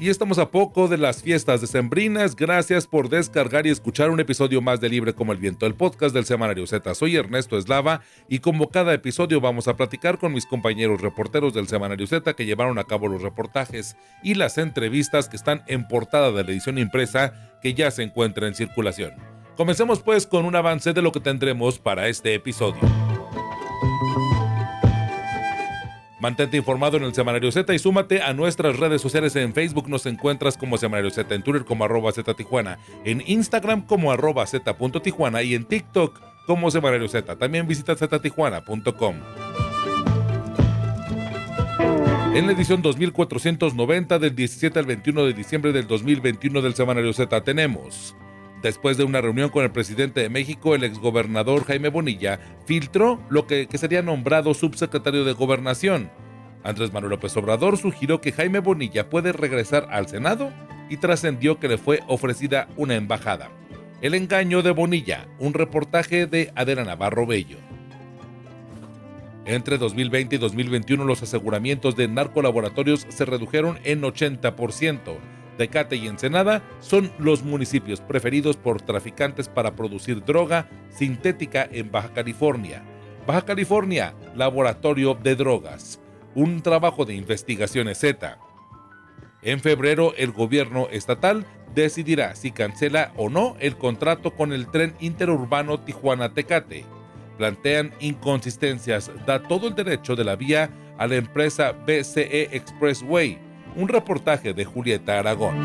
Y estamos a poco de las fiestas decembrinas. Gracias por descargar y escuchar un episodio más de Libre como el Viento, el podcast del Semanario Z. Soy Ernesto Eslava y como cada episodio vamos a platicar con mis compañeros reporteros del Semanario Z que llevaron a cabo los reportajes y las entrevistas que están en portada de la edición impresa que ya se encuentra en circulación. Comencemos pues con un avance de lo que tendremos para este episodio. Mantente informado en el Semanario Z y súmate a nuestras redes sociales. En Facebook nos encuentras como Semanario Z, en Twitter como arroba Z Tijuana, en Instagram como arroba Z.tijuana y en TikTok como Semanario Z. También visita ztijuana.com. En la edición 2490 del 17 al 21 de diciembre del 2021 del Semanario Z tenemos Después de una reunión con el presidente de México, el exgobernador Jaime Bonilla filtró lo que, sería nombrado subsecretario de Gobernación. Andrés Manuel López Obrador sugirió que Jaime Bonilla puede regresar al Senado y trascendió que le fue ofrecida una embajada. El engaño de Bonilla, un reportaje de Adela Navarro Bello. Entre 2020 y 2021 los aseguramientos de narcolaboratorios se redujeron en 80%. Tecate y Ensenada son los municipios preferidos por traficantes para producir droga sintética en Baja California. Baja California, Laboratorio de Drogas. Un trabajo de investigaciones Z. En febrero, el gobierno estatal decidirá si cancela o no el contrato con el tren interurbano Tijuana-Tecate. Plantean inconsistencias, da todo el derecho de la vía a la empresa BCE Expressway un reportaje de Julieta Aragón.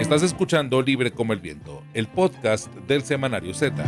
Estás escuchando Libre como el Viento, el podcast del semanario Z.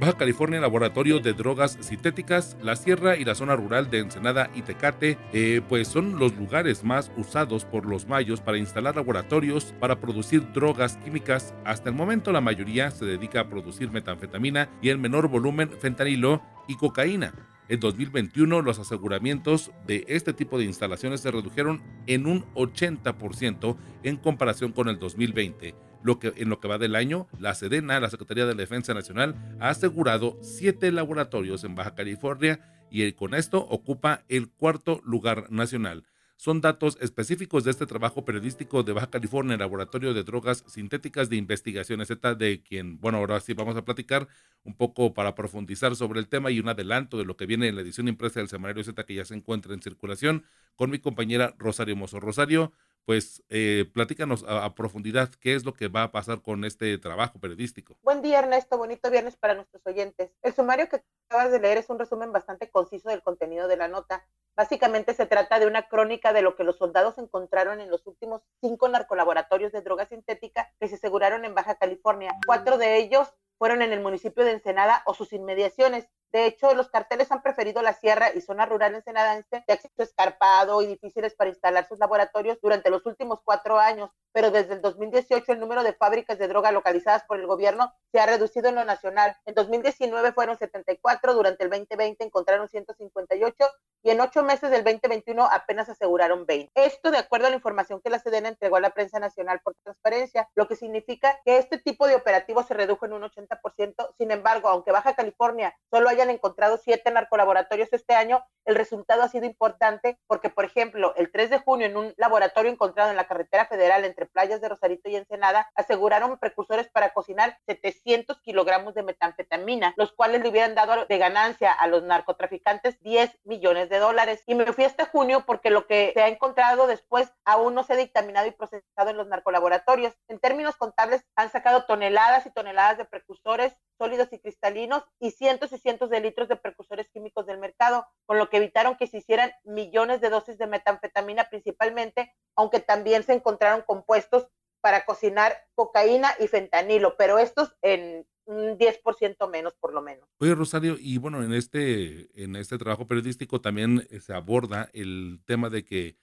Baja California Laboratorio de Drogas Sintéticas, la Sierra y la zona rural de Ensenada y Tecate, eh, pues son los lugares más usados por los mayos para instalar laboratorios para producir drogas químicas. Hasta el momento la mayoría se dedica a producir metanfetamina y en menor volumen fentanilo y cocaína. En 2021 los aseguramientos de este tipo de instalaciones se redujeron en un 80% en comparación con el 2020. Lo que, en lo que va del año, la Sedena, la Secretaría de Defensa Nacional, ha asegurado siete laboratorios en Baja California y con esto ocupa el cuarto lugar nacional son datos específicos de este trabajo periodístico de Baja California, Laboratorio de Drogas Sintéticas de Investigación Z, de quien, bueno, ahora sí vamos a platicar un poco para profundizar sobre el tema y un adelanto de lo que viene en la edición impresa del Semanario Z que ya se encuentra en circulación con mi compañera Rosario Mozo. Rosario, pues eh, platícanos a, profundidad qué es lo que va a pasar con este trabajo periodístico. Buen día, Ernesto. Bonito viernes para nuestros oyentes. El sumario que acabas de leer es un resumen bastante conciso del contenido de la nota Básicamente se trata de una crónica de lo que los soldados encontraron en los últimos cinco narcolaboratorios de droga sintética que se aseguraron en Baja California. Cuatro de ellos fueron en el municipio de Ensenada o sus inmediaciones. De hecho, los carteles han preferido la sierra y zona rural ensenadense de acceso escarpado y difíciles para instalar sus laboratorios durante los últimos cuatro años, pero desde el 2018 el número de fábricas de droga localizadas por el gobierno se ha reducido en lo nacional. En 2019 fueron 74, durante el 2020 encontraron 158 y en ocho meses del 2021 apenas aseguraron 20. Esto de acuerdo a la información que la Sedena entregó a la prensa nacional por transparencia, lo que significa que este tipo de operativos se redujo en un 80%. Sin embargo, aunque Baja California solo hayan encontrado siete narcolaboratorios este año, el resultado ha sido importante porque, por ejemplo, el 3 de junio en un laboratorio encontrado en la carretera federal entre playas de Rosarito y Ensenada, aseguraron precursores para cocinar 700 kilogramos de metanfetamina, los cuales le hubieran dado de ganancia a los narcotraficantes 10 millones de dólares. Y me fui este junio porque lo que se ha encontrado después aún no se ha dictaminado y procesado en los narcolaboratorios. En términos contables, han sacado toneladas y toneladas de precursores sólidos y cristalinos y cientos y cientos de litros de precursores químicos del mercado, con lo que evitaron que se hicieran millones de dosis de metanfetamina principalmente, aunque también se encontraron compuestos para cocinar cocaína y fentanilo, pero estos en un 10% menos por lo menos. Oye, Rosario, y bueno, en este, en este trabajo periodístico también eh, se aborda el tema de que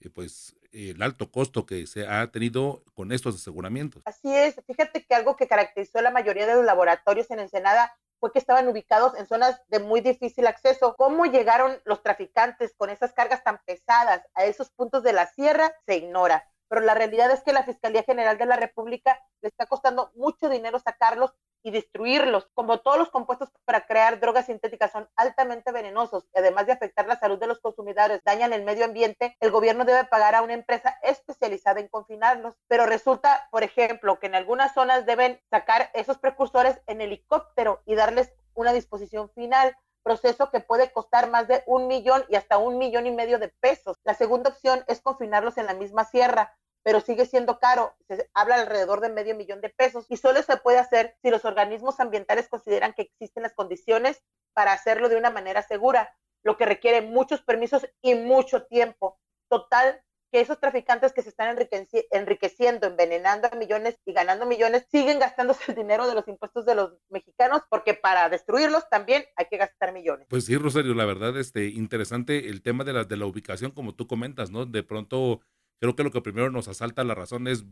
eh, pues el alto costo que se ha tenido con estos aseguramientos. Así es, fíjate que algo que caracterizó la mayoría de los laboratorios en Ensenada fue que estaban ubicados en zonas de muy difícil acceso. ¿Cómo llegaron los traficantes con esas cargas tan pesadas a esos puntos de la sierra? Se ignora. Pero la realidad es que la Fiscalía General de la República le está costando mucho dinero sacarlos y destruirlos. Como todos los compuestos para crear drogas sintéticas son altamente venenosos y además de afectar la salud de los consumidores, dañan el medio ambiente, el gobierno debe pagar a una empresa especializada en confinarlos. Pero resulta, por ejemplo, que en algunas zonas deben sacar esos precursores en helicóptero y darles una disposición final proceso que puede costar más de un millón y hasta un millón y medio de pesos. La segunda opción es confinarlos en la misma sierra, pero sigue siendo caro. Se habla alrededor de medio millón de pesos y solo se puede hacer si los organismos ambientales consideran que existen las condiciones para hacerlo de una manera segura, lo que requiere muchos permisos y mucho tiempo. Total, que esos traficantes que se están enriqueciendo, envenenando a millones y ganando millones, siguen gastándose el dinero de los impuestos de los mexicanos, porque para destruirlos también hay que gastar millones. Pues sí, Rosario, la verdad, este, interesante el tema de la, de la ubicación, como tú comentas, ¿no? De pronto, creo que lo que primero nos asalta la razón es,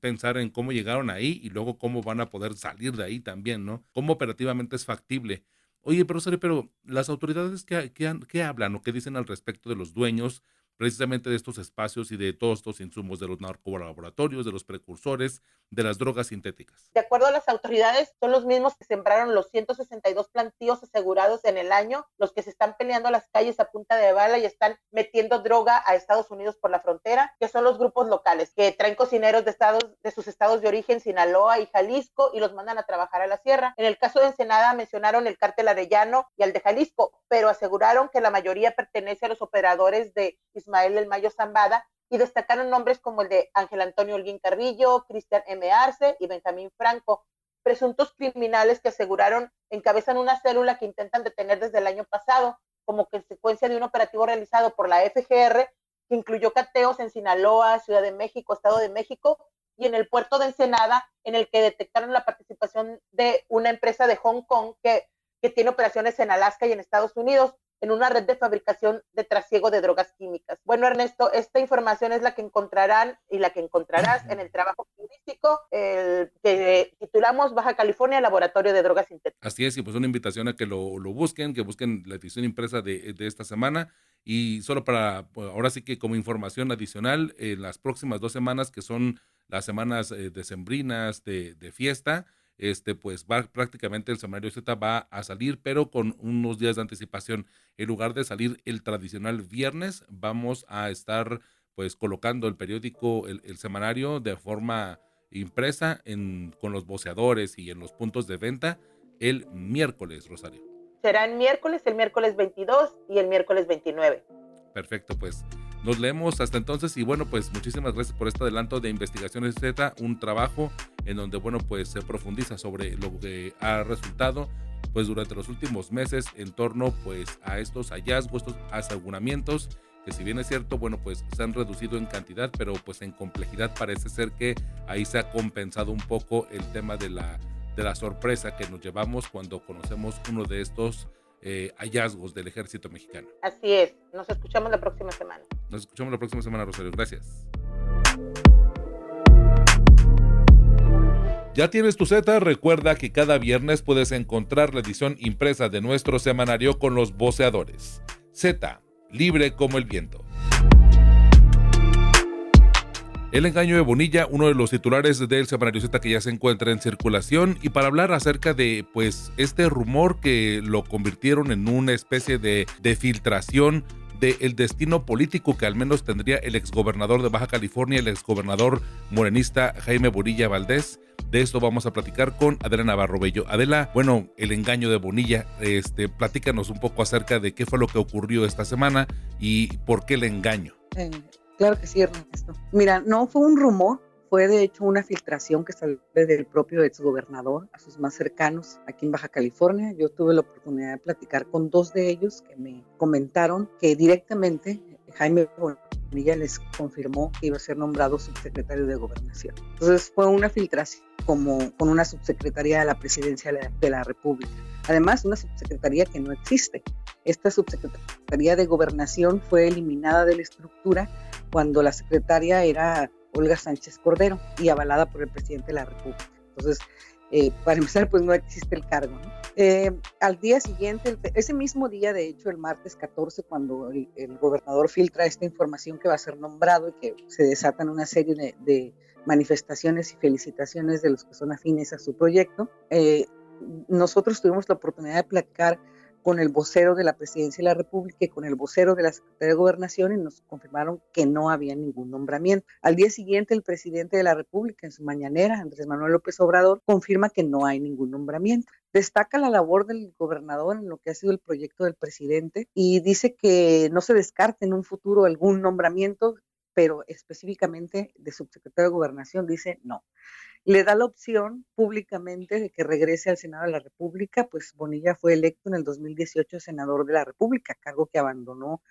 pensar en cómo llegaron ahí y luego cómo van a poder salir de ahí también, ¿no? Cómo operativamente es factible. Oye, pero pero las autoridades que, que, que hablan o qué dicen al respecto de los dueños, precisamente de estos espacios y de todos estos insumos de los narcolaboratorios, de los precursores, de las drogas sintéticas. De acuerdo a las autoridades, son los mismos que sembraron los 162 plantíos asegurados en el año, los que se están peleando las calles a punta de bala y están metiendo droga a Estados Unidos por la frontera, que son los grupos locales, que traen cocineros de, estados, de sus estados de origen, Sinaloa y Jalisco, y los mandan a trabajar a la sierra. En el caso de Ensenada mencionaron el cártel Arellano y al de Jalisco, pero aseguraron que la mayoría pertenece a los operadores de El Mayo Zambada y destacaron nombres como el de Ángel Antonio Holguín Carrillo, Cristian M. Arce y Benjamín Franco, presuntos criminales que aseguraron encabezan una célula que intentan detener desde el año pasado como consecuencia de un operativo realizado por la FGR que incluyó cateos en Sinaloa, Ciudad de México, Estado de México y en el puerto de Ensenada, en el que detectaron la participación de una empresa de Hong Kong que, que tiene operaciones en Alaska y en Estados Unidos en una red de fabricación de trasiego de drogas químicas. Bueno, Ernesto, esta información es la que encontrarán y la que encontrarás en el trabajo turístico que titulamos Baja California Laboratorio de Drogas Sintéticas. Así es, y pues una invitación a que lo, busquen, que busquen la edición impresa de, esta semana. Y solo para, pues, ahora sí que como información adicional, en las próximas dos semanas, que son las semanas eh, decembrinas de, de fiesta, este, pues va prácticamente el semanario Z va a salir, pero con unos días de anticipación. En lugar de salir el tradicional viernes, vamos a estar pues colocando el periódico, el, semanario de forma impresa en, con los boceadores y en los puntos de venta el miércoles, Rosario. Será el miércoles, el miércoles 22 y el miércoles 29. Perfecto, pues nos leemos hasta entonces y bueno, pues muchísimas gracias por este adelanto de Investigaciones Z, un trabajo en donde bueno, pues se profundiza sobre lo que ha resultado pues durante los últimos meses en torno pues a estos hallazgos, estos aseguramientos que si bien es cierto, bueno, pues se han reducido en cantidad, pero pues en complejidad parece ser que ahí se ha compensado un poco el tema de la, de la sorpresa que nos llevamos cuando conocemos uno de estos eh, hallazgos del ejército mexicano. Así es, nos escuchamos la próxima semana. Nos escuchamos la próxima semana, Rosario. Gracias. ¿Ya tienes tu Z? Recuerda que cada viernes puedes encontrar la edición impresa de nuestro semanario con los voceadores. Z, libre como el viento. El engaño de Bonilla, uno de los titulares del semanario Z que ya se encuentra en circulación y para hablar acerca de pues este rumor que lo convirtieron en una especie de, de filtración del destino político que al menos tendría el exgobernador de Baja California, el exgobernador morenista Jaime Bonilla Valdés. De esto vamos a platicar con Adela Navarro Bello. Adela, bueno, el engaño de Bonilla, este, platícanos un poco acerca de qué fue lo que ocurrió esta semana y por qué el engaño. Claro que sí, Ernesto. Mira, no fue un rumor, fue de hecho una filtración que salió del propio exgobernador a sus más cercanos aquí en Baja California. Yo tuve la oportunidad de platicar con dos de ellos que me comentaron que directamente Jaime Bonilla les confirmó que iba a ser nombrado subsecretario de gobernación. Entonces fue una filtración como con una subsecretaría de la presidencia de la República. Además, una subsecretaría que no existe. Esta subsecretaría de gobernación fue eliminada de la estructura cuando la secretaria era Olga Sánchez Cordero y avalada por el presidente de la República. Entonces, eh, para empezar, pues no existe el cargo. Eh, al día siguiente, ese mismo día, de hecho, el martes 14, cuando el, gobernador filtra esta información que va a ser nombrado y que se desatan una serie de, manifestaciones y felicitaciones de los que son afines a su proyecto, eh, Nosotros tuvimos la oportunidad de platicar con el vocero de la Presidencia de la República y con el vocero de la Secretaría de Gobernación y nos confirmaron que no había ningún nombramiento. Al día siguiente, el presidente de la República, en su mañanera, Andrés Manuel López Obrador, confirma que no hay ningún nombramiento. Destaca la labor del gobernador en lo que ha sido el proyecto del presidente y dice que no se descarte en un futuro algún nombramiento, pero específicamente de subsecretario de Gobernación dice no le da la opción públicamente de que regrese al Senado de la República, pues Bonilla fue electo en el 2018 senador de la República, cargo que abandonó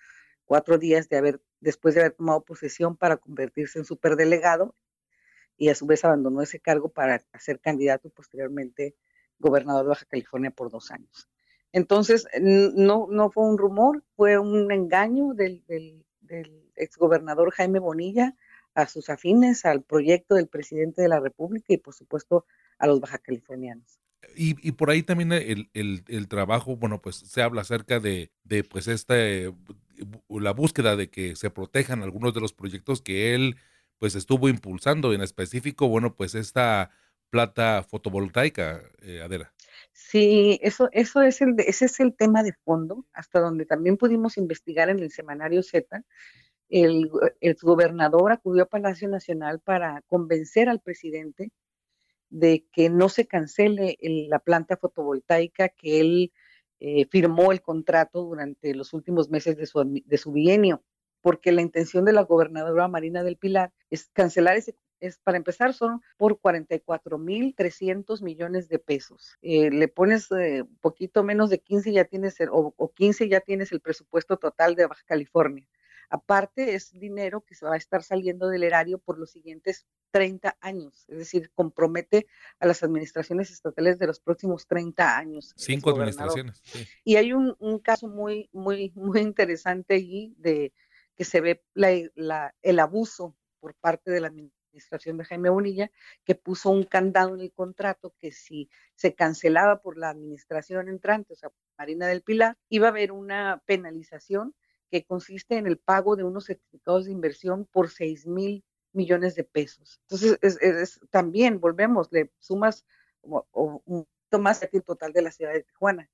cuatro días después de haber tomado posesión para convertirse en superdelegado y a su vez abandonó ese cargo para ser candidato y posteriormente gobernador de Baja California por dos años. Entonces, no, no fue un rumor, fue un engaño del exgobernador Jaime Bonilla, a sus afines al proyecto del presidente de la República y por supuesto a los baja californianos. Y, por ahí también el, trabajo, bueno, pues se habla acerca de, de pues esta, la búsqueda de que se protejan algunos de los proyectos que él pues estuvo impulsando, en específico, bueno, pues esta plata fotovoltaica, eh, Adela. Sí, eso, eso es el, ese es el tema de fondo, hasta donde también pudimos investigar en el semanario Z, el, gobernador acudió a Palacio Nacional para convencer al presidente de que no se cancele la planta fotovoltaica que él eh, firmó el contrato durante los últimos meses de su, de su bienio, porque la intención de la gobernadora Marina del Pilar es cancelar ese es para empezar son por 44.300 millones de pesos. Eh, le pones eh, poquito menos de 15 ya tienes o, o 15 ya tienes el presupuesto total de Baja California. Aparte, es dinero que se va a estar saliendo del erario por los siguientes 30 años, es decir, compromete a las administraciones estatales de los próximos 30 años. Cinco administraciones. Y hay un, caso muy, muy, muy interesante allí de que se ve el abuso por parte de la administración de Jaime Bonilla, que puso un candado en el contrato que si se cancelaba por la administración entrante, o sea, Marina del Pilar, iba a haber una penalización que consiste en el pago de unos certificados de inversión por 6 mil millones de pesos. Entonces, es, también, volvemos, le sumas un poquito más el total de la ciudad de Tijuana.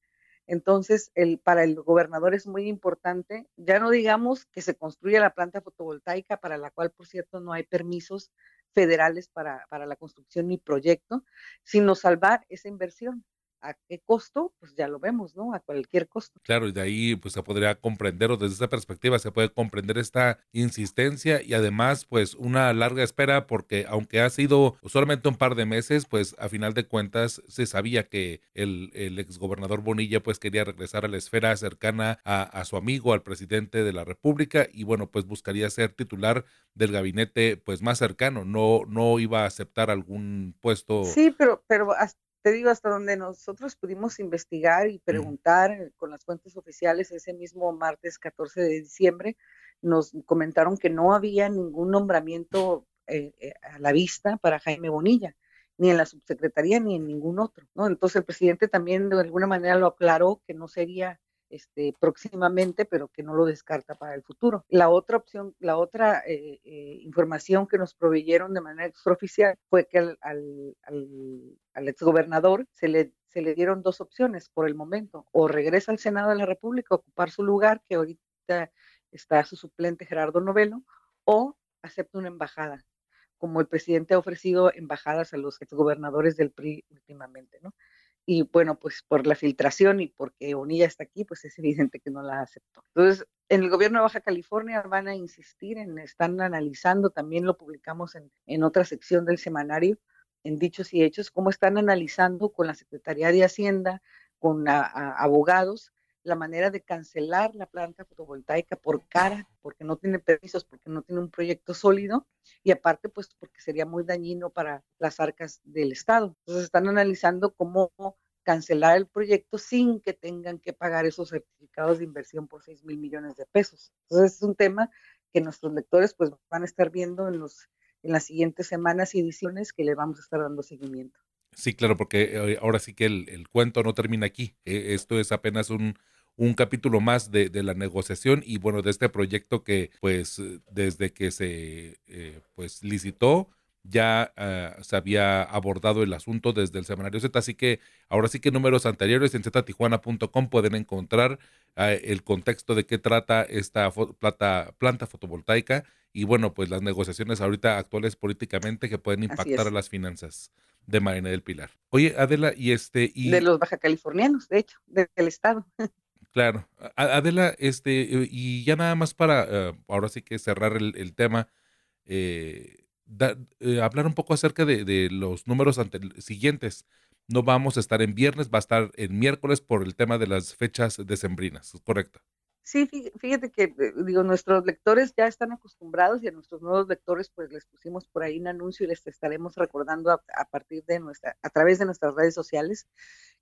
Entonces, el, para el gobernador es muy importante, ya no digamos que se construya la planta fotovoltaica, para la cual, por cierto, no hay permisos federales para, para la construcción ni proyecto, sino salvar esa inversión. ¿A qué costo? Pues ya lo vemos, ¿no? A cualquier costo. Claro, y de ahí pues se podría comprender, o desde esa perspectiva se puede comprender esta insistencia y además pues una larga espera porque aunque ha sido solamente un par de meses, pues a final de cuentas se sabía que el, el exgobernador Bonilla pues quería regresar a la esfera cercana a, a su amigo, al presidente de la República y bueno pues buscaría ser titular del gabinete pues más cercano, no, no iba a aceptar algún puesto. Sí, pero, pero hasta te digo, hasta donde nosotros pudimos investigar y preguntar con las fuentes oficiales ese mismo martes 14 de diciembre, nos comentaron que no había ningún nombramiento eh, eh, a la vista para Jaime Bonilla, ni en la subsecretaría ni en ningún otro. ¿no? Entonces el presidente también de alguna manera lo aclaró que no sería este, próximamente, pero que no lo descarta para el futuro. La otra opción, la otra eh, eh, información que nos proveyeron de manera extraoficial fue que al, al, exgobernador se le, se le dieron dos opciones por el momento, o regresa al Senado de la República a ocupar su lugar, que ahorita está su suplente Gerardo Novelo, o acepta una embajada, como el presidente ha ofrecido embajadas a los exgobernadores del PRI últimamente, ¿no? Y bueno, pues por la filtración y porque Bonilla está aquí, pues es evidente que no la aceptó. Entonces, en el gobierno de Baja California van a insistir en, están analizando, también lo publicamos en, en otra sección del semanario, en Dichos y Hechos, cómo están analizando con la Secretaría de Hacienda, con abogados, la manera de cancelar la planta fotovoltaica por cara, porque no tiene permisos, porque no tiene un proyecto sólido y aparte pues porque sería muy dañino para las arcas del Estado. Entonces están analizando cómo cancelar el proyecto sin que tengan que pagar esos certificados de inversión por 6 mil millones de pesos. Entonces es un tema que nuestros lectores pues van a estar viendo en, los, en las siguientes semanas y ediciones que le vamos a estar dando seguimiento. Sí, claro, porque eh, ahora sí que el, el cuento no termina aquí. Eh, esto es apenas un, un capítulo más de, de, la negociación y bueno, de este proyecto que pues desde que se eh, pues licitó, ya ah, se había abordado el asunto desde el semanario Z, así que ahora sí que números anteriores en ztijuana.com pueden encontrar ah, el contexto de qué trata esta plata, planta fotovoltaica y bueno, pues las negociaciones ahorita actuales políticamente que pueden impactar a las finanzas de Marina del Pilar. Oye, Adela, y este... Y... De los baja californianos, de hecho, del Estado. Claro. Adela, este, y ya nada más para, eh, ahora sí que cerrar el, tema, eh, eh, hablar un poco acerca de, los números siguientes. No vamos a estar en viernes, va a estar en miércoles por el tema de las fechas decembrinas, ¿correcto? Sí, fíjate que, digo, nuestros lectores ya están acostumbrados y a nuestros nuevos lectores pues les pusimos por ahí un anuncio y les estaremos recordando a, a partir de nuestra, a través de nuestras redes sociales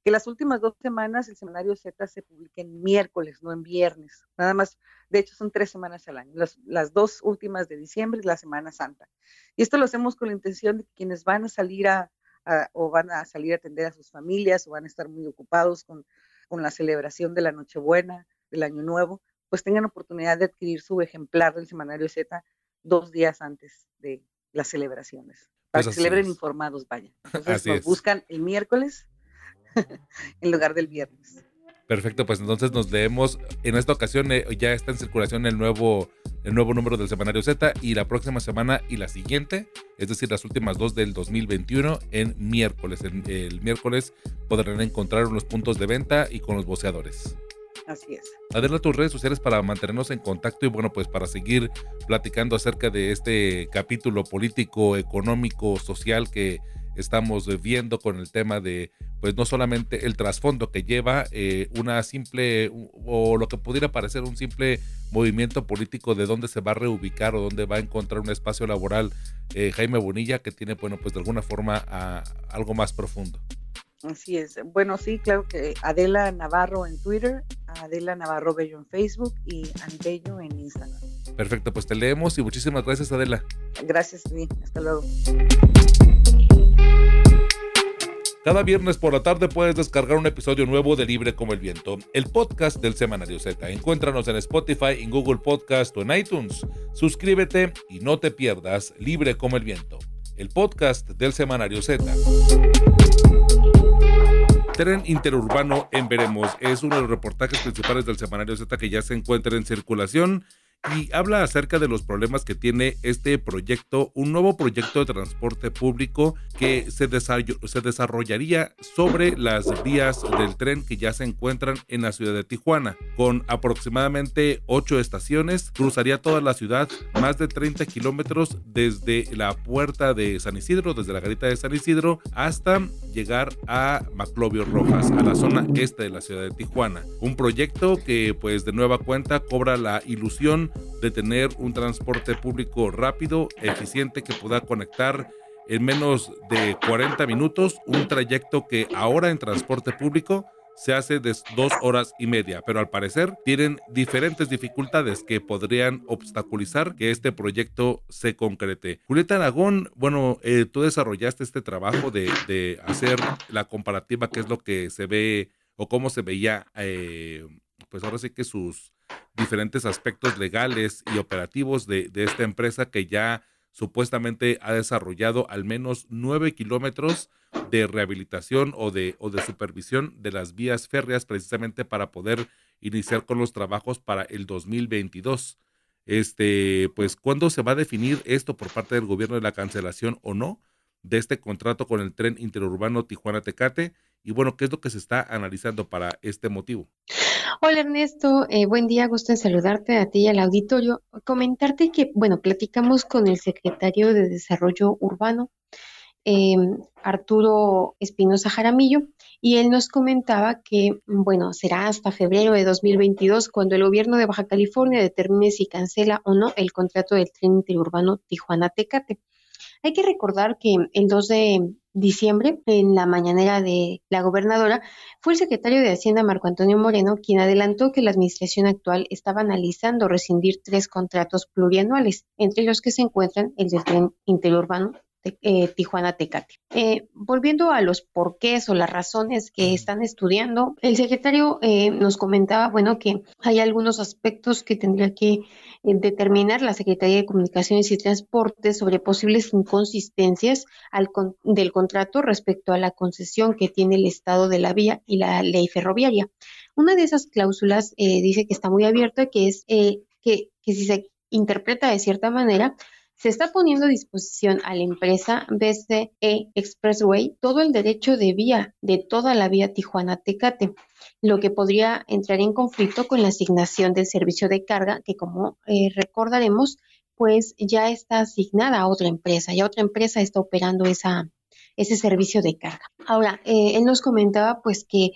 que las últimas dos semanas el semanario Z se publica en miércoles, no en viernes. Nada más, de hecho son tres semanas al año, las, dos últimas de diciembre y la Semana Santa. Y esto lo hacemos con la intención de que quienes van a salir a, o van a salir a atender a sus familias o van a estar muy ocupados con, con la celebración de la Nochebuena, del Año Nuevo, pues tengan oportunidad de adquirir su ejemplar del semanario Z dos días antes de las celebraciones, para pues que celebren informados, vaya. Entonces nos buscan el miércoles en lugar del viernes. Perfecto, pues entonces nos leemos. En esta ocasión eh, ya está en circulación el nuevo, el nuevo número del semanario Z y la próxima semana y la siguiente, es decir, las últimas dos del 2021 en miércoles. el miércoles podrán encontrar los puntos de venta y con los boceadores. Así es. Adela, tus redes sociales para mantenernos en contacto y bueno, pues para seguir platicando acerca de este capítulo político, económico, social que estamos viendo con el tema de, pues no solamente el trasfondo que lleva eh, una simple, o lo que pudiera parecer un simple movimiento político de dónde se va a reubicar o dónde va a encontrar un espacio laboral eh, Jaime Bonilla, que tiene, bueno, pues de alguna forma algo más profundo. Así es. Bueno, sí, claro que Adela Navarro en Twitter, Adela Navarro Bello en Facebook y Anbello en Instagram. Perfecto, pues te leemos y muchísimas gracias, Adela. Gracias, sí. Hasta luego. Cada viernes por la tarde puedes descargar un episodio nuevo de Libre como el Viento, el podcast del Semanario Z. Encuéntranos en Spotify, en Google Podcast o en iTunes. Suscríbete y no te pierdas Libre como el Viento, el podcast del Semanario Z. Tren interurbano en Veremos. Es uno de los reportajes principales del Semanario Z que ya se encuentra en circulación y habla acerca de los problemas que tiene este proyecto, un nuevo proyecto de transporte público que se, se desarrollaría sobre las vías del tren que ya se encuentran en la ciudad de Tijuana. Con aproximadamente ocho estaciones, cruzaría toda la ciudad, más de 30 kilómetros desde la puerta de San Isidro, desde la garita de San Isidro, hasta llegar a Maclovio Rojas, a la zona este de la ciudad de Tijuana. Un proyecto que pues de nueva cuenta cobra la ilusión de tener un transporte público rápido, eficiente, que pueda conectar en menos de 40 minutos un trayecto que ahora en transporte público se hace de dos horas y media, pero al parecer tienen diferentes dificultades que podrían obstaculizar que este proyecto se concrete. Julieta Aragón, bueno, eh, tú desarrollaste este trabajo de, hacer la comparativa, qué es lo que se ve o cómo se veía, eh, pues ahora sí que sus diferentes aspectos legales y operativos de, esta empresa que ya supuestamente ha desarrollado al menos nueve kilómetros de rehabilitación o de, o de supervisión de las vías férreas precisamente para poder iniciar con los trabajos para el 2022. Este, pues, ¿cuándo se va a definir esto por parte del gobierno de la cancelación o no de este contrato con el tren interurbano Tijuana-Tecate? Y bueno, ¿qué es lo que se está analizando para este motivo? Hola Ernesto, eh, buen día, gusto en saludarte a ti y al auditorio. Comentarte que, bueno, platicamos con el secretario de Desarrollo Urbano, em, Arturo Espinosa Jaramillo, y él nos comentaba que, bueno, será hasta febrero de 2022 cuando el gobierno de Baja California determine si cancela o no el contrato del tren interurbano Tijuana-Tecate. Hay que recordar que el 2 de diciembre, en la mañanera de la gobernadora, fue el secretario de Hacienda Marco Antonio Moreno quien adelantó que la administración actual estaba analizando rescindir tres contratos plurianuales, entre los que se encuentran el del tren interurbano eh, Tijuana Tecate. Eh, volviendo a los porqués o las razones que están estudiando, el secretario eh, nos comentaba, bueno, que hay algunos aspectos que tendría que determinar la Secretaría de Comunicaciones y Transportes sobre posibles inconsistencias del contrato respecto a la concesión que tiene el Estado de la vía y la ley ferroviaria. Una de esas cláusulas dice que está muy abierta, que es que, que si se interpreta de cierta manera, se está poniendo a disposición a la empresa BCE Expressway todo el derecho de vía de toda la vía Tijuana-Tecate, lo que podría entrar en conflicto con la asignación del servicio de carga, que como eh, recordaremos, pues ya está asignada a otra empresa, ya otra empresa está operando ese servicio de carga. Ahora, eh, él nos comentaba pues que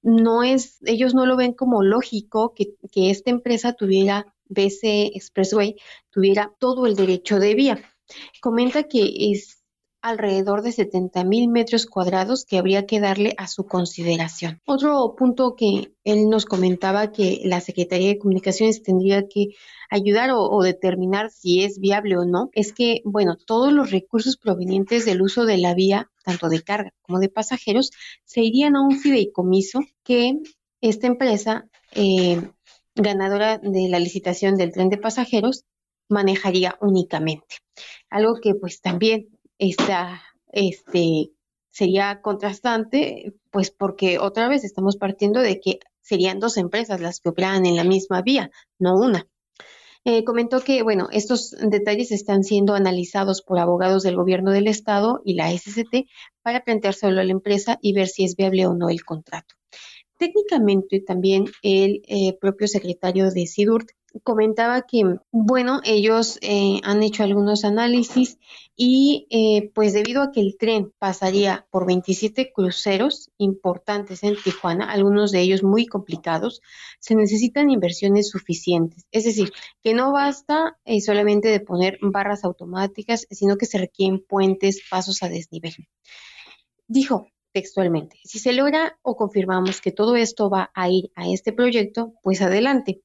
no es, ellos no lo ven como lógico que esta empresa tuviera BC Expressway tuviera todo el derecho de vía. Comenta que es alrededor de 70 mil metros cuadrados que habría que darle a su consideración. Otro punto que él nos comentaba que la Secretaría de Comunicaciones tendría que ayudar o, o, determinar si es viable o no, es que, bueno, todos los recursos provenientes del uso de la vía, tanto de carga como de pasajeros, se irían a un fideicomiso que esta empresa eh, ganadora de la licitación del tren de pasajeros manejaría únicamente. Algo que pues también está, este, sería contrastante, pues porque otra vez estamos partiendo de que serían dos empresas las que operan en la misma vía, no una. Eh, comentó que, bueno, estos detalles están siendo analizados por abogados del gobierno del estado y la SCT para planteárselo a la empresa y ver si es viable o no el contrato. Técnicamente también el eh, propio secretario de SIDURT comentaba que, bueno, ellos eh, han hecho algunos análisis y eh, pues debido a que el tren pasaría por 27 cruceros importantes en Tijuana, algunos de ellos muy complicados, se necesitan inversiones suficientes. Es decir, que no basta solamente de poner barras automáticas, sino que se requieren puentes, pasos a desnivel. Dijo, textualmente. Si se logra o confirmamos que todo esto va a ir a este proyecto, pues adelante.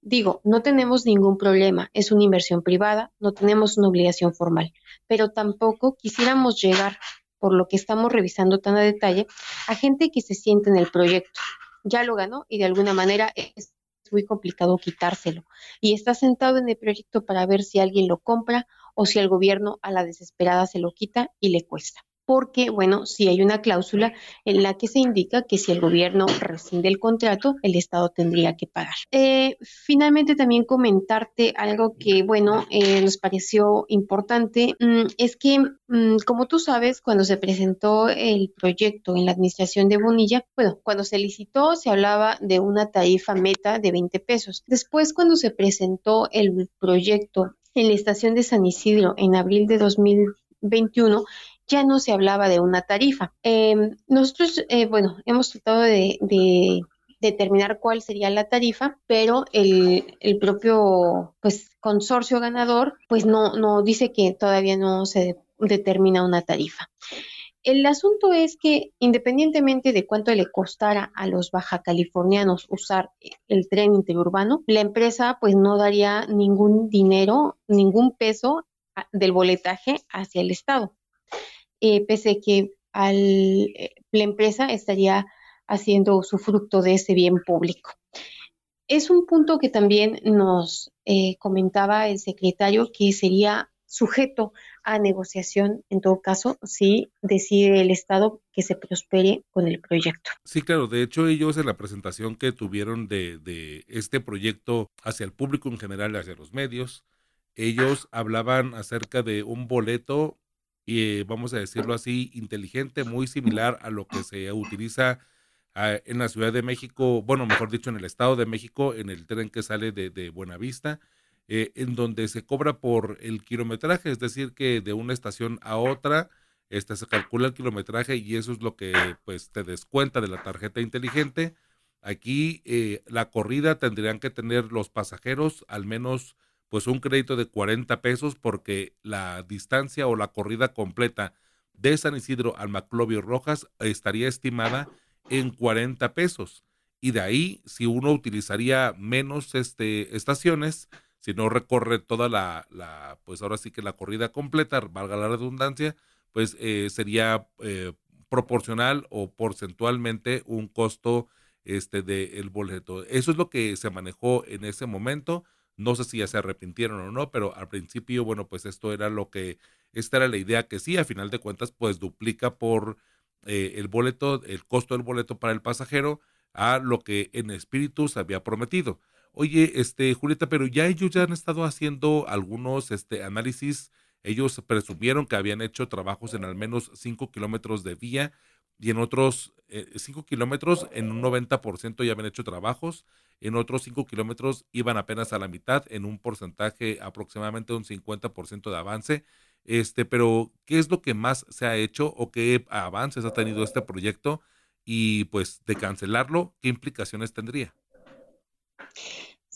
Digo, no tenemos ningún problema, es una inversión privada, no tenemos una obligación formal, pero tampoco quisiéramos llegar, por lo que estamos revisando tan a detalle, a gente que se siente en el proyecto. Ya lo ganó y de alguna manera es muy complicado quitárselo. Y está sentado en el proyecto para ver si alguien lo compra o si el gobierno a la desesperada se lo quita y le cuesta porque, bueno, si hay una cláusula en la que se indica que si el gobierno rescinde el contrato, el Estado tendría que pagar. Eh, finalmente, también comentarte algo que, bueno, eh, nos pareció importante, mm, es que, mm, como tú sabes, cuando se presentó el proyecto en la administración de Bonilla, bueno, cuando se licitó se hablaba de una tarifa meta de 20 pesos. Después, cuando se presentó el proyecto en la estación de San Isidro en abril de 2021, ya no se hablaba de una tarifa. Em, nosotros, eh, bueno, hemos tratado de, determinar cuál sería la tarifa, pero el, propio pues, consorcio ganador pues no, no dice que todavía no se determina una tarifa. El asunto es que independientemente de cuánto le costara a los baja californianos usar el tren interurbano, la empresa pues no daría ningún dinero, ningún peso del boletaje hacia el Estado. Eh, pese que al, eh, la empresa estaría haciendo su fruto de ese bien público. Es un punto que también nos eh, comentaba el secretario que sería sujeto a negociación en todo caso si decide el Estado que se prospere con el proyecto. Sí, claro, de hecho ellos en la presentación que tuvieron de, de este proyecto hacia el público en general, hacia los medios, ellos hablaban acerca de un boleto y vamos a decirlo así, inteligente, muy similar a lo que se utiliza ah, en la Ciudad de México, bueno, mejor dicho, en el Estado de México, en el tren que sale de, de Buenavista, eh, en donde se cobra por el kilometraje, es decir, que de una estación a otra, este, se calcula el kilometraje y eso es lo que pues te descuenta de la tarjeta inteligente. Aquí eh, la corrida tendrían que tener los pasajeros al menos pues un crédito de 40 pesos porque la distancia o la corrida completa de San Isidro al Maclovio Rojas estaría estimada en 40 pesos. Y de ahí, si uno utilizaría menos este, estaciones, si no recorre toda la, la, pues ahora sí que la corrida completa, valga la redundancia, pues eh, sería eh, proporcional o porcentualmente un costo este del boleto. Eso es lo que se manejó en ese momento. No sé si ya se arrepintieron o no, pero al principio, bueno, pues esto era lo que, esta era la idea que sí, a final de cuentas, pues duplica por eh, el boleto, el costo del boleto para el pasajero a lo que en espíritu se había prometido. Oye, este, Julieta, pero ya ellos ya han estado haciendo algunos este, análisis. Ellos presumieron que habían hecho trabajos en al menos 5 kilómetros de vía y en otros 5 eh, kilómetros, en un 90% ya habían hecho trabajos, en otros 5 kilómetros iban apenas a la mitad, en un porcentaje aproximadamente un 50% de avance. Este, pero, ¿qué es lo que más se ha hecho o qué avances ha tenido este proyecto? Y pues de cancelarlo, ¿qué implicaciones tendría?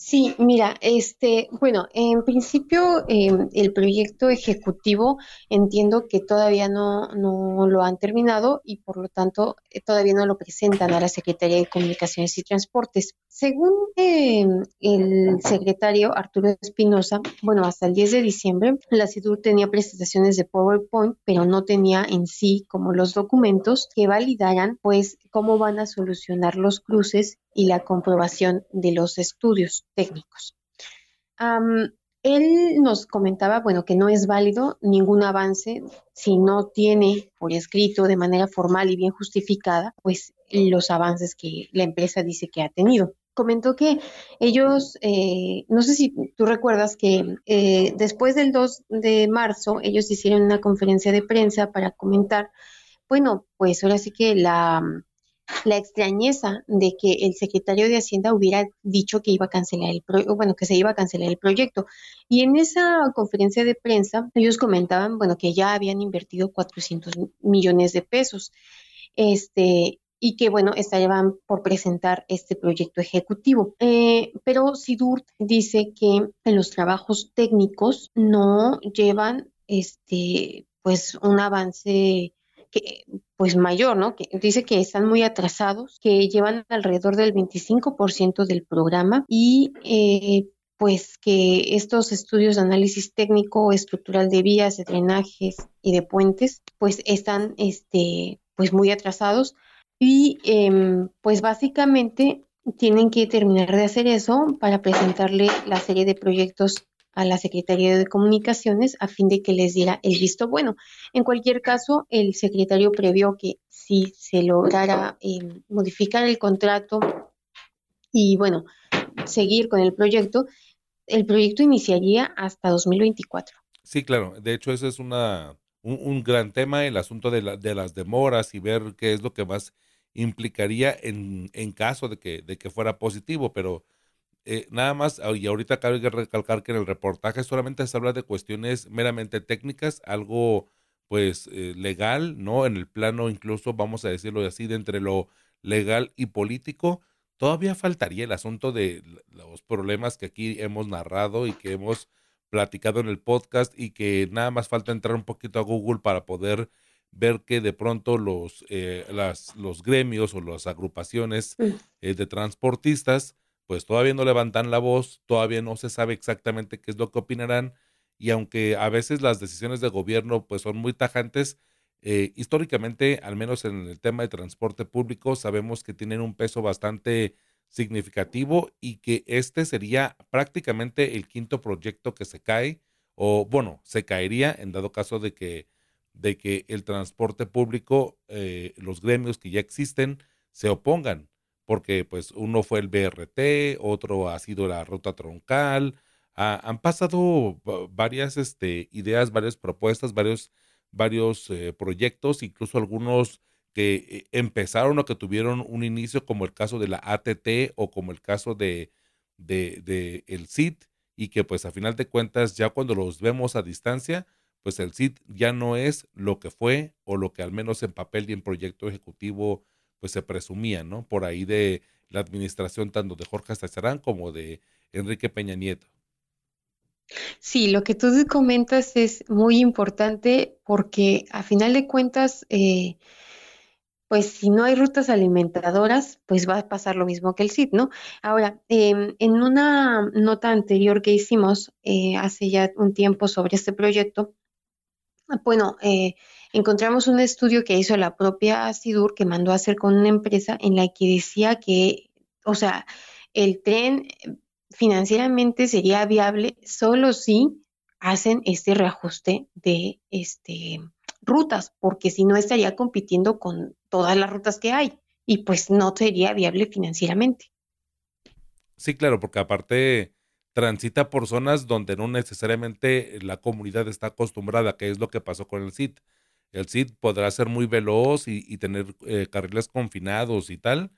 Sí, mira, este, bueno, en principio em, el proyecto ejecutivo entiendo que todavía no, no lo han terminado y por lo tanto eh, todavía no lo presentan a la Secretaría de Comunicaciones y Transportes. Según em, el secretario Arturo Espinosa, bueno, hasta el 10 de diciembre la CIDUR tenía presentaciones de PowerPoint, pero no tenía en sí como los documentos que validaran pues cómo van a solucionar los cruces y la comprobación de los estudios técnicos. él nos comentaba, bueno, que no es válido ningún avance si no tiene por escrito de manera formal y bien justificada, pues los avances que la empresa dice que ha tenido. Comentó que ellos, eh, no sé si tú recuerdas que eh, después del 2 de marzo ellos hicieron una conferencia de prensa para comentar, bueno, pues ahora sí que la, la extrañeza de que el secretario de Hacienda hubiera dicho que iba a cancelar el bueno, que se iba a cancelar el proyecto. Y en esa conferencia de prensa, ellos comentaban, bueno, que ya habían invertido 400 millones de pesos. Este, y que, bueno, estaban por presentar este proyecto ejecutivo. Eh, pero Sidur dice que en los trabajos técnicos no llevan, este, pues, un avance que pues mayor, ¿no? Que dice que están muy atrasados, que llevan alrededor del 25% del programa y eh, pues que estos estudios de análisis técnico estructural de vías, de drenajes y de puentes, pues están este, pues muy atrasados y em, pues básicamente tienen que terminar de hacer eso para presentarle la serie de proyectos a la Secretaría de Comunicaciones a fin de que les diera el visto bueno. En cualquier caso, el secretario previó que si se lograra eh, modificar el contrato y, bueno, seguir con el proyecto, el proyecto iniciaría hasta 2024. Sí, claro. De hecho, ese es una, un, gran tema, el asunto de, de, las demoras y ver qué es lo que más implicaría en, en caso de que, de que fuera positivo, pero eh, nada más, y ahorita cabe recalcar que en el reportaje solamente se habla de cuestiones meramente técnicas, algo pues eh, legal, ¿no? En el plano incluso, vamos a decirlo así, de entre lo legal y político, todavía faltaría el asunto de los problemas que aquí hemos narrado y que hemos platicado en el podcast y que nada más falta entrar un poquito a Google para poder ver que de pronto los, eh, las, los gremios o las agrupaciones mm. de transportistas pues todavía no levantan la voz, todavía no se sabe exactamente qué es lo que opinarán y aunque a veces las decisiones de gobierno pues son muy tajantes, eh, históricamente, al menos en el tema de transporte público, sabemos que tienen un peso bastante significativo y que este sería prácticamente el quinto proyecto que se cae o bueno, se caería en dado caso de que, de que el transporte público, eh, los gremios que ya existen, se opongan porque pues uno fue el BRT, otro ha sido la ruta troncal, han pasado varias este, ideas, varias propuestas, varios, varios eh, proyectos, incluso algunos que eh, empezaron o que tuvieron un inicio, como el caso de la ATT o como el caso de, de, de el CID, y que pues a final de cuentas ya cuando los vemos a distancia, pues el CID ya no es lo que fue o lo que al menos en papel y en proyecto ejecutivo pues se presumía, ¿no? Por ahí de la administración tanto de Jorge Astazarán como de Enrique Peña Nieto. Sí, lo que tú comentas es muy importante porque a final de cuentas, eh, pues si no hay rutas alimentadoras, pues va a pasar lo mismo que el CID, ¿no? Ahora, em, en una nota anterior que hicimos eh, hace ya un tiempo sobre este proyecto, bueno, eh, encontramos un estudio que hizo la propia SIDUR que mandó a hacer con una empresa en la que decía que, o sea, el tren financieramente sería viable solo si hacen este reajuste de este rutas, porque si no estaría compitiendo con todas las rutas que hay y pues no sería viable financieramente. Sí, claro, porque aparte transita por zonas donde no necesariamente la comunidad está acostumbrada, que es lo que pasó con el CID. El CID podrá ser muy veloz y, tener eh, carriles confinados y tal,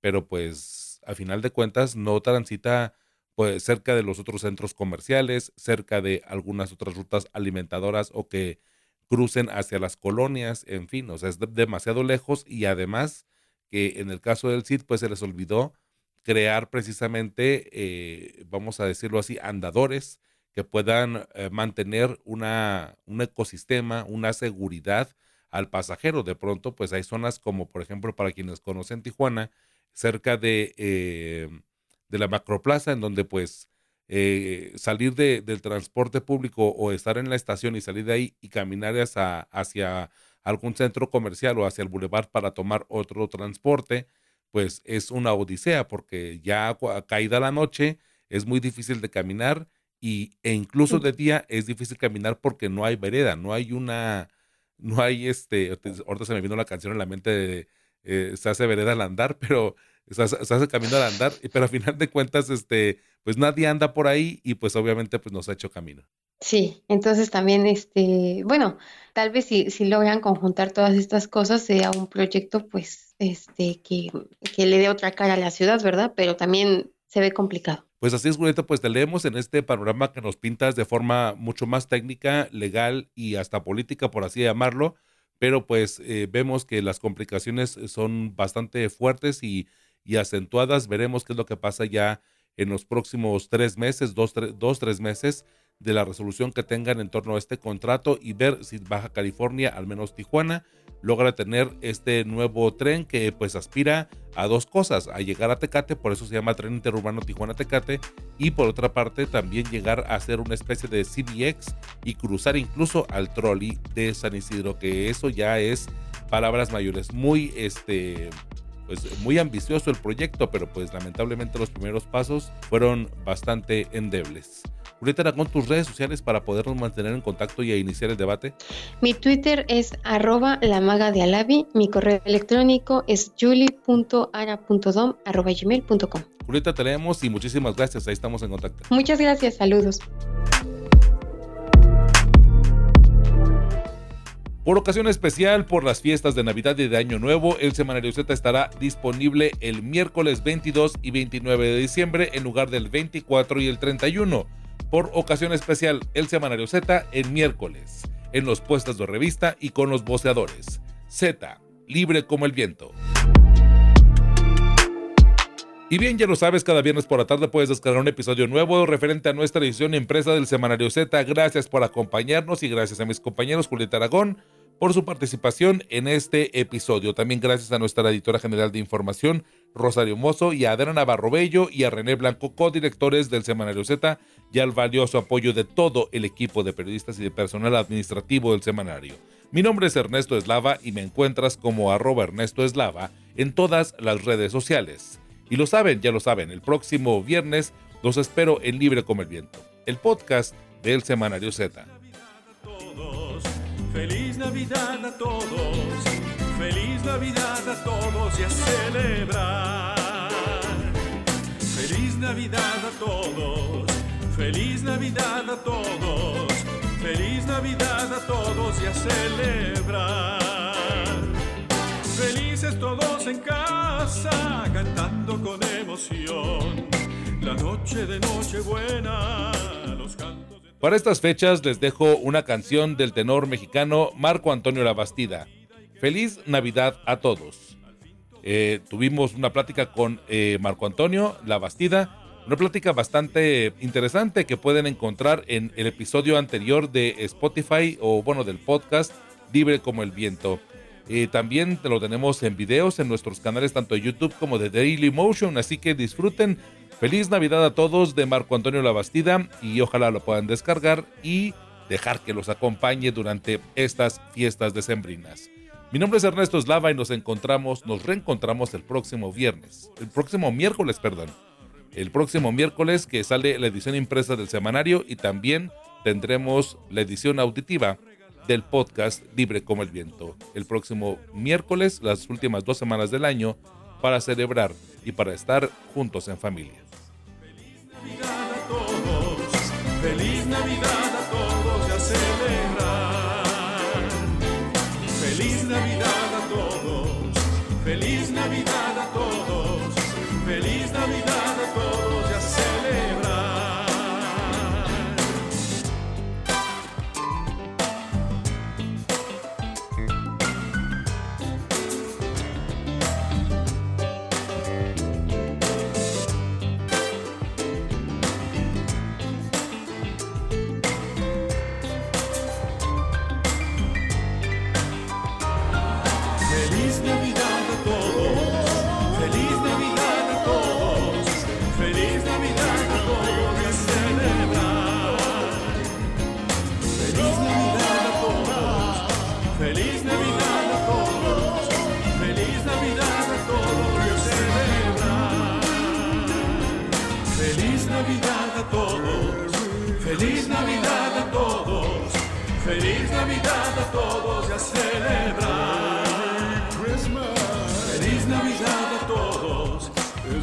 pero pues a final de cuentas no transita pues cerca de los otros centros comerciales, cerca de algunas otras rutas alimentadoras o que crucen hacia las colonias, en fin, o sea, es demasiado lejos y además que en el caso del CID pues se les olvidó crear precisamente, eh, vamos a decirlo así, andadores que puedan eh, mantener una, un ecosistema, una seguridad al pasajero. De pronto, pues hay zonas como, por ejemplo, para quienes conocen Tijuana, cerca de, eh, de la macroplaza, en donde pues eh, salir de, del transporte público o estar en la estación y salir de ahí y caminar hacia, hacia algún centro comercial o hacia el bulevar para tomar otro transporte, pues es una odisea porque ya caída la noche es muy difícil de caminar y, e incluso de día es difícil caminar porque no hay vereda, no hay una, no hay este, ahorita se me vino la canción en la mente de eh, se hace vereda al andar, pero se hace, camino al andar, pero a final de cuentas, este, pues nadie anda por ahí y pues obviamente pues nos ha hecho camino. Sí, entonces también, este, bueno, tal vez si, si logran conjuntar todas estas cosas sea un proyecto pues, este, que, que le dé otra cara a la ciudad, ¿verdad? Pero también se ve complicado. Pues así es, Julieta, pues te leemos en este panorama que nos pintas de forma mucho más técnica, legal y hasta política, por así llamarlo, pero pues eh, vemos que las complicaciones son bastante fuertes y y acentuadas. Veremos qué es lo que pasa ya en los próximos tres meses, dos, dos, tres meses de la resolución que tengan en torno a este contrato y ver si Baja California, al menos Tijuana, logra tener este nuevo tren que pues aspira a dos cosas, a llegar a Tecate, por eso se llama Tren Interurbano Tijuana-Tecate, y por otra parte también llegar a ser una especie de CBX y cruzar incluso al trolley de San Isidro, que eso ya es palabras mayores, muy este pues muy ambicioso el proyecto, pero pues lamentablemente los primeros pasos fueron bastante endebles. Julieta Aragón, tus redes sociales para podernos mantener en contacto y a iniciar el debate. Mi Twitter es arroba la maga de Alavi, mi correo electrónico es julie.ara.dom arroba gmail.com. Julieta, te leemos y muchísimas gracias, ahí estamos en contacto. Muchas gracias, saludos. Por ocasión especial, por las fiestas de Navidad y de Año Nuevo, el Semanario Z estará disponible el miércoles 22 y 29 de diciembre en lugar del 24 y el 31. Por ocasión especial, el Semanario Z el miércoles, en los puestos de revista y con los voceadores. Z, libre como el viento. Y bien, ya lo sabes, cada viernes por la tarde puedes descargar un episodio nuevo referente a nuestra edición impresa del Semanario Z. Gracias por acompañarnos y gracias a mis compañeros Julieta Aragón por su participación en este episodio. También gracias a nuestra editora general de información, Rosario Mozo, y a Adriana Navarro Bello y a René Blanco, codirectores del Semanario Z, y al valioso apoyo de todo el equipo de periodistas y de personal administrativo del semanario. Mi nombre es Ernesto Eslava y me encuentras como arroba Ernesto Eslava en todas las redes sociales. Y lo saben, ya lo saben, el próximo viernes los espero en Libre como el Viento, el podcast del Semanario Z. Feliz Navidad a todos, feliz Navidad a todos y a celebrar. Feliz Navidad a todos, feliz Navidad a todos, feliz Navidad a todos y a celebrar. Felices todos en casa, cantando con emoción. La noche de Nochebuena, los cantos. Para estas fechas les dejo una canción del tenor mexicano Marco Antonio Labastida. Feliz Navidad a todos. Eh, tuvimos una plática con eh, Marco Antonio Labastida, una plática bastante interesante que pueden encontrar en el episodio anterior de Spotify o bueno del podcast Libre como el viento. Eh, también te lo tenemos en videos en nuestros canales tanto de YouTube como de Daily Motion, así que disfruten. Feliz Navidad a todos de Marco Antonio Labastida y ojalá lo puedan descargar y dejar que los acompañe durante estas fiestas decembrinas. Mi nombre es Ernesto Eslava y nos encontramos, nos reencontramos el próximo viernes, el próximo miércoles, perdón. El próximo miércoles que sale la edición impresa del semanario y también tendremos la edición auditiva del podcast Libre como el Viento. El próximo miércoles, las últimas dos semanas del año, para celebrar y para estar juntos en familia. Feliz Navidad a todos, feliz Navidad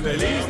feliz